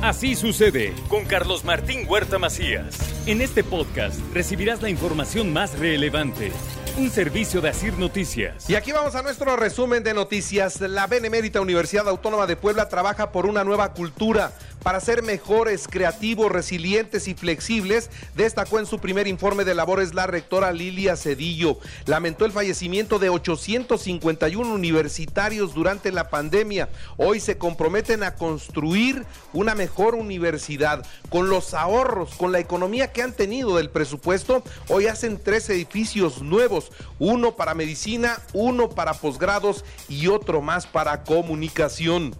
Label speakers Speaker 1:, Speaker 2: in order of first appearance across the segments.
Speaker 1: Así sucede con Carlos Martín Huerta Macías. En este podcast recibirás la información más relevante. Un servicio de Asir Noticias.
Speaker 2: Y aquí vamos a nuestro resumen de noticias. La Benemérita Universidad Autónoma de Puebla trabaja por una nueva cultura para ser mejores, creativos, resilientes y flexibles, destacó en su primer informe de labores la rectora Lilia Cedillo. Lamentó el fallecimiento de 851 universitarios durante la pandemia. Hoy se comprometen a construir una mejor universidad. Con los ahorros, con la economía que han tenido del presupuesto, hoy hacen tres edificios nuevos, uno para medicina, uno para posgrados y otro más para comunicación.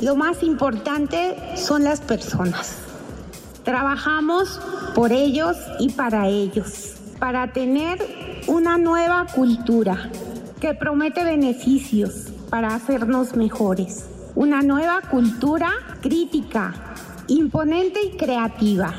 Speaker 3: Lo más importante son las personas. Trabajamos por ellos y para ellos, para tener una nueva cultura que promete beneficios para hacernos mejores. Una nueva cultura crítica, imponente y creativa.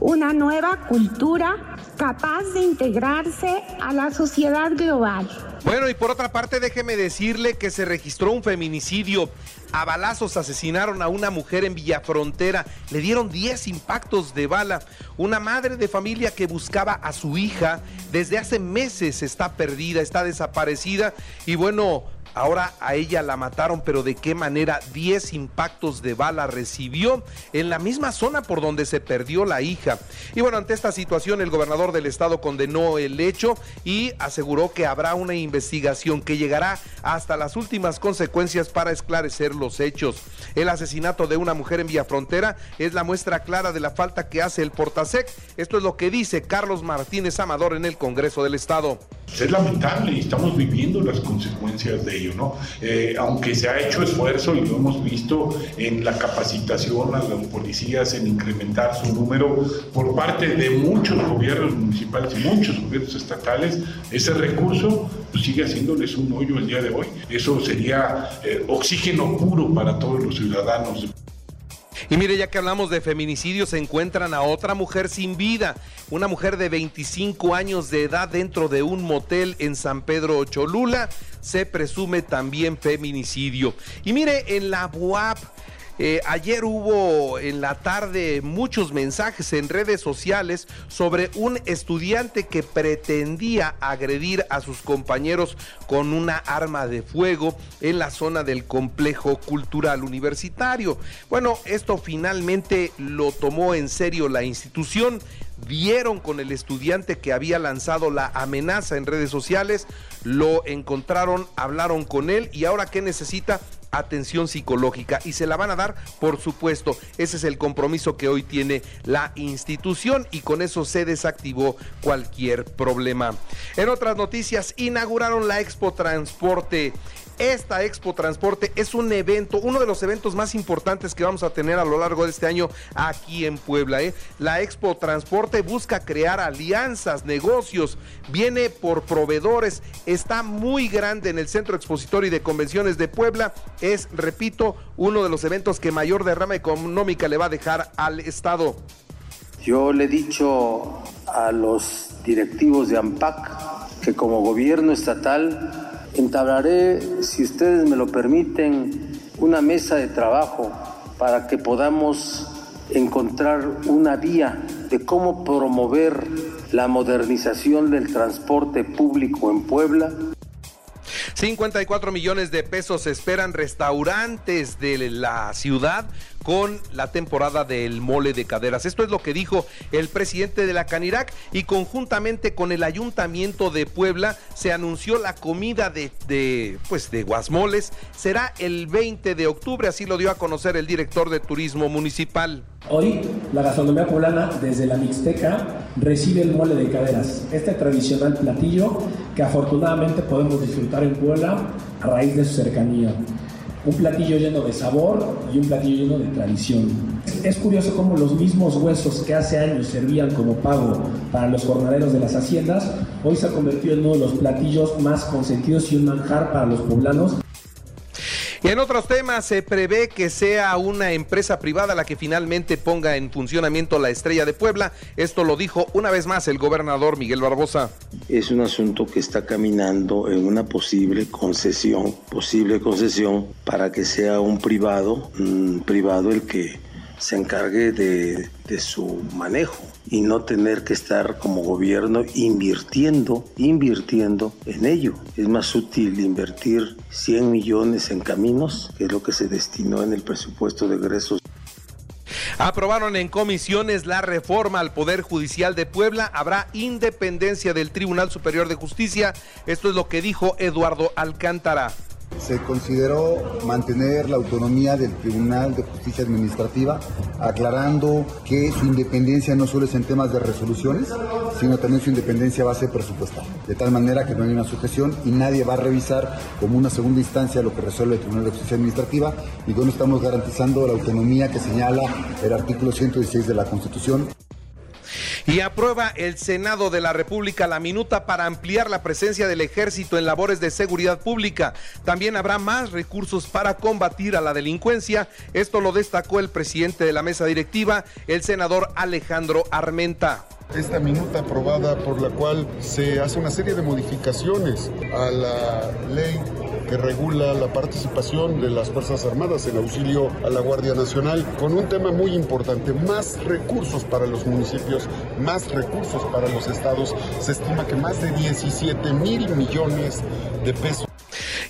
Speaker 3: Una nueva cultura capaz de integrarse a la sociedad global.
Speaker 2: Bueno, y por otra parte, déjeme decirle que se registró un feminicidio. A balazos asesinaron a una mujer en Villafrontera. Le dieron 10 impactos de bala. Una madre de familia que buscaba a su hija desde hace meses está perdida, está desaparecida. Y bueno, Ahora a ella la mataron, pero ¿de qué manera? 10 impactos de bala recibió en la misma zona por donde se perdió la hija. Y bueno, ante esta situación, el gobernador del estado condenó el hecho y aseguró que habrá una investigación que llegará hasta las últimas consecuencias para esclarecer los hechos. El asesinato de una mujer en Vía Frontera es la muestra clara de la falta que hace el Portasec. Esto es lo que dice Carlos Martínez Amador en el Congreso del Estado.
Speaker 4: Es lamentable y estamos viviendo las consecuencias de ello, ¿no? Eh, aunque se ha hecho esfuerzo y lo hemos visto en la capacitación a los policías, en incrementar su número por parte de muchos gobiernos municipales y muchos gobiernos estatales, ese recurso pues, sigue haciéndoles un hoyo el día de hoy. Eso sería eh, oxígeno puro para todos los ciudadanos.
Speaker 2: Y mire, ya que hablamos de feminicidio, se encuentran a otra mujer sin vida, una mujer de 25 años de edad dentro de un motel en San Pedro Cholula. Se presume también feminicidio. Y mire, en la UAP eh, ayer hubo en la tarde muchos mensajes en redes sociales sobre un estudiante que pretendía agredir a sus compañeros con una arma de fuego en la zona del complejo cultural universitario. Bueno, esto finalmente lo tomó en serio la institución vieron con el estudiante que había lanzado la amenaza en redes sociales, lo encontraron, hablaron con él y ahora qué necesita atención psicológica y se la van a dar, por supuesto. Ese es el compromiso que hoy tiene la institución y con eso se desactivó cualquier problema. En otras noticias, inauguraron la Expo Transporte. Esta Expo Transporte es un evento, uno de los eventos más importantes que vamos a tener a lo largo de este año aquí en Puebla. ¿eh? La Expo Transporte busca crear alianzas, negocios, viene por proveedores, está muy grande en el Centro Expositorio y de Convenciones de Puebla. Es, repito, uno de los eventos que mayor derrama económica le va a dejar al Estado.
Speaker 5: Yo le he dicho a los directivos de AMPAC que como gobierno estatal entablaré, si ustedes me lo permiten, una mesa de trabajo para que podamos encontrar una vía de cómo promover la modernización del transporte público en Puebla.
Speaker 2: 54 millones de pesos esperan restaurantes de la ciudad con la temporada del mole de caderas. Esto es lo que dijo el presidente de la Canirac y conjuntamente con el Ayuntamiento de Puebla se anunció la comida de, pues de guasmoles. Será el 20 de octubre, así lo dio a conocer el director de Turismo Municipal.
Speaker 6: Hoy la gastronomía poblana desde la Mixteca recibe el mole de caderas, este tradicional platillo que afortunadamente podemos disfrutar en Puebla a raíz de su cercanía un platillo lleno de sabor y un platillo lleno de tradición. Es curioso cómo los mismos huesos que hace años servían como pago para los jornaleros de las haciendas, hoy se ha convertido en uno de los platillos más consentidos y un manjar para los poblanos
Speaker 2: y en otros temas, se prevé que sea una empresa privada la que finalmente ponga en funcionamiento la estrella de Puebla. Esto lo dijo una vez más el gobernador Miguel Barbosa.
Speaker 5: Es un asunto que está caminando en una posible concesión, posible concesión para que sea un privado, privado el que se encargue de, su manejo y no tener que estar como gobierno invirtiendo, invirtiendo en ello. Es más útil invertir 100 millones en caminos, que es lo que se destinó en el presupuesto de egresos
Speaker 2: Aprobaron en comisiones la reforma al Poder Judicial de Puebla. Habrá independencia del Tribunal Superior de Justicia. Esto es lo que dijo Eduardo Alcántara
Speaker 7: se consideró mantener la autonomía del Tribunal de Justicia Administrativa, aclarando que su independencia no solo es en temas de resoluciones, sino también su independencia va a presupuestal, de tal manera que no hay una sujeción y nadie va a revisar como una segunda instancia lo que resuelve el Tribunal de Justicia Administrativa y con estamos garantizando la autonomía que señala el artículo 116 de la Constitución.
Speaker 2: Y aprueba el Senado de la República la minuta para ampliar la presencia del ejército en labores de seguridad pública. También habrá más recursos para combatir a la delincuencia. Esto lo destacó el presidente de la mesa directiva, el senador Alejandro Armenta
Speaker 8: esta minuta aprobada por la cual se hace una serie de modificaciones a la ley que regula la participación de las Fuerzas Armadas en auxilio a la Guardia Nacional, con un tema muy importante, más recursos para los municipios, más recursos para los estados. Se estima que más de 17 mil millones de pesos.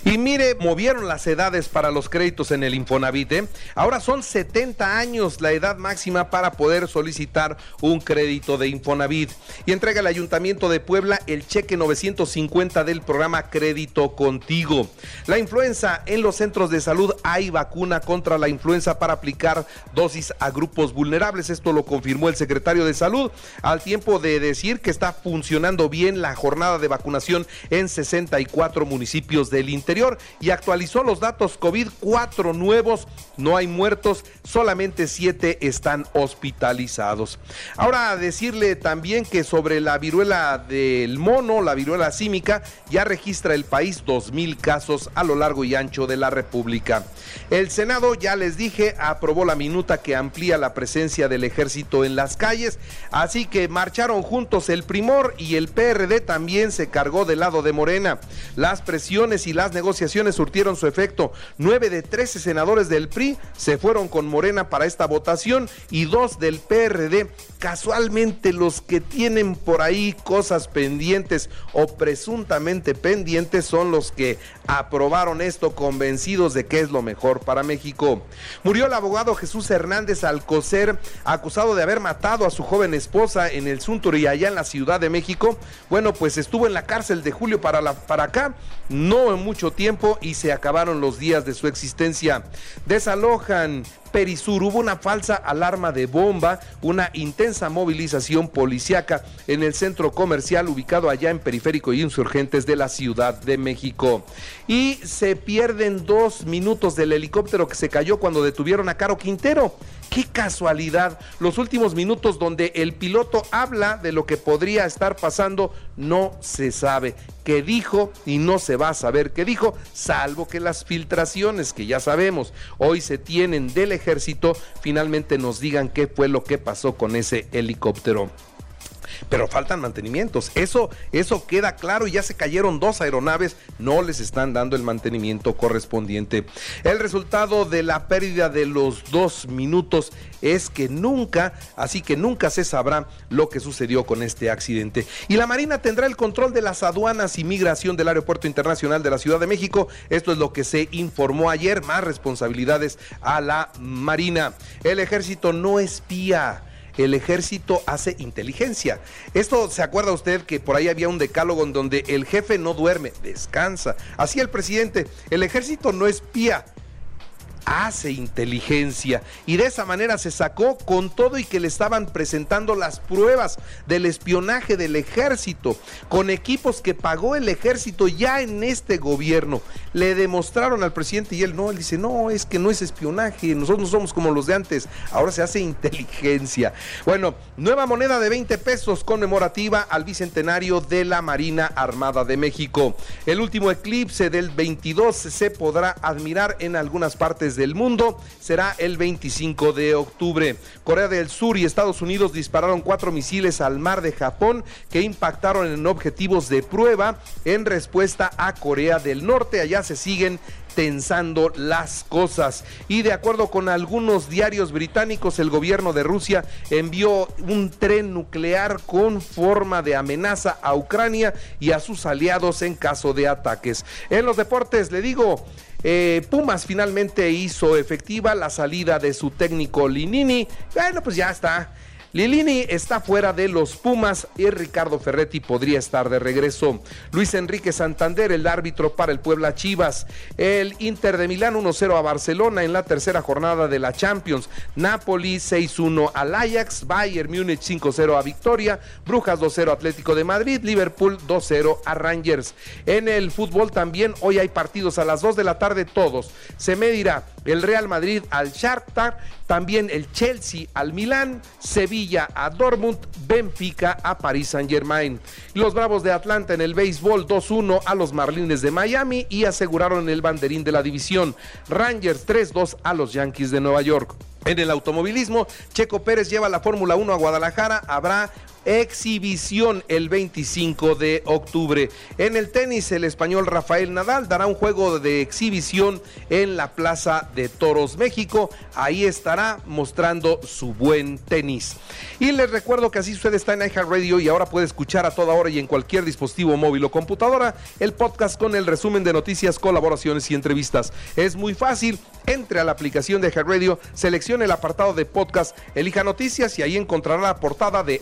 Speaker 2: Y mire, movieron las edades para los créditos en el Infonavit. ¿eh? Ahora son 70 años la edad máxima para poder solicitar un crédito de Infonavit. Y entrega el Ayuntamiento de Puebla el cheque 950 del programa Crédito Contigo. La influenza en los centros de salud hay vacuna contra la influenza para aplicar dosis a grupos vulnerables. Esto lo confirmó el secretario de Salud al tiempo de decir que está funcionando bien la jornada de vacunación en 64 municipios del interior y actualizó los datos COVID, cuatro nuevos, no hay muertos, solamente siete están hospitalizados. Ahora decirle también que sobre la viruela del mono, la viruela símica, ya registra el país dos mil casos a lo largo y ancho de la República. El Senado, ya les dije, aprobó la minuta que amplía la presencia del ejército en las calles, así que marcharon juntos el Primor y el PRD también se cargó del lado de Morena. Las presiones y las negociaciones negociaciones surtieron su efecto. Nueve de trece senadores del PRI se fueron con Morena para esta votación y dos del PRD. Casualmente los que tienen por ahí cosas pendientes o presuntamente pendientes son los que aprobaron esto convencidos de que es lo mejor para México. Murió el abogado Jesús Hernández Alcocer, acusado de haber matado a su joven esposa en el Sunturi allá en la Ciudad de México. Bueno, pues estuvo en la cárcel de julio para, la, para acá, no en mucho tiempo y se acabaron los días de su existencia. Desalojan Perisur hubo una falsa alarma de bomba, una intensa movilización policiaca en el centro comercial ubicado allá en Periférico y Insurgentes de la Ciudad de México. Y se pierden dos minutos del helicóptero que se cayó cuando detuvieron a Caro Quintero. Qué casualidad. Los últimos minutos donde el piloto habla de lo que podría estar pasando, no se sabe qué dijo y no se va a saber qué dijo, salvo que las filtraciones que ya sabemos hoy se tienen del ejército finalmente nos digan qué fue lo que pasó con ese helicóptero pero faltan mantenimientos. Eso, eso queda claro y ya se cayeron dos aeronaves, no les están dando el mantenimiento correspondiente. El resultado de la pérdida de los dos minutos es que nunca, así que nunca se sabrá lo que sucedió con este accidente. Y la Marina tendrá el control de las aduanas y migración del Aeropuerto Internacional de la Ciudad de México. Esto es lo que se informó ayer, más responsabilidades a la Marina. El ejército no espía el ejército hace inteligencia. Esto se acuerda usted que por ahí había un decálogo en donde el jefe no duerme, descansa. Así el presidente, el ejército no espía, hace inteligencia y de esa manera se sacó con todo y que le estaban presentando las pruebas del espionaje del ejército con equipos que pagó el ejército ya en este gobierno. Le demostraron al presidente y él no, él dice, no, es que no es espionaje, nosotros no somos como los de antes, ahora se hace inteligencia. Bueno, nueva moneda de 20 pesos conmemorativa al bicentenario de la Marina Armada de México. El último eclipse del 22 se podrá admirar en algunas partes del mundo será el 25 de octubre. Corea del Sur y Estados Unidos dispararon cuatro misiles al mar de Japón que impactaron en objetivos de prueba en respuesta a Corea del Norte. Allá se siguen tensando las cosas. Y de acuerdo con algunos diarios británicos, el gobierno de Rusia envió un tren nuclear con forma de amenaza a Ucrania y a sus aliados en caso de ataques. En los deportes, le digo, eh, Pumas finalmente hizo efectiva la salida de su técnico Linini. Bueno, pues ya está. Lilini está fuera de los Pumas y Ricardo Ferretti podría estar de regreso. Luis Enrique Santander, el árbitro para el Puebla Chivas. El Inter de Milán 1-0 a Barcelona en la tercera jornada de la Champions. Napoli 6-1 al Ajax. Bayern Múnich 5-0 a Victoria. Brujas 2-0 Atlético de Madrid. Liverpool 2-0 a Rangers. En el fútbol también hoy hay partidos a las 2 de la tarde todos. Se medirá el Real Madrid al Shakhtar, también el Chelsea al Milán, Sevilla a Dortmund, Benfica a París Saint-Germain. Los Bravos de Atlanta en el béisbol 2-1 a los Marlins de Miami y aseguraron el banderín de la división. Rangers 3-2 a los Yankees de Nueva York. En el automovilismo, Checo Pérez lleva la Fórmula 1 a Guadalajara. Habrá exhibición el 25 de octubre. En el tenis, el español Rafael Nadal dará un juego de exhibición en la Plaza de Toros, México. Ahí estará mostrando su buen tenis. Y les recuerdo que así usted está en Radio y ahora puede escuchar a toda hora y en cualquier dispositivo móvil o computadora el podcast con el resumen de noticias, colaboraciones y entrevistas. Es muy fácil. Entre a la aplicación de Radio, seleccione el apartado de podcast, elija noticias y ahí encontrará la portada de